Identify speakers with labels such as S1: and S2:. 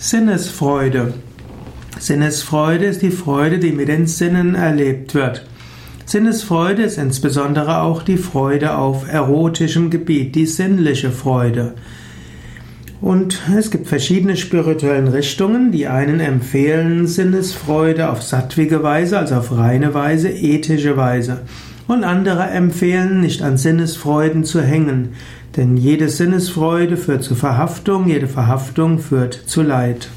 S1: Sinnesfreude. Sinnesfreude ist die Freude, die mit den Sinnen erlebt wird. Sinnesfreude ist insbesondere auch die Freude auf erotischem Gebiet, die sinnliche Freude. Und es gibt verschiedene spirituellen Richtungen. Die einen empfehlen Sinnesfreude auf sattwige Weise, also auf reine Weise, ethische Weise. Und andere empfehlen, nicht an Sinnesfreuden zu hängen, denn jede Sinnesfreude führt zu Verhaftung, jede Verhaftung führt zu Leid.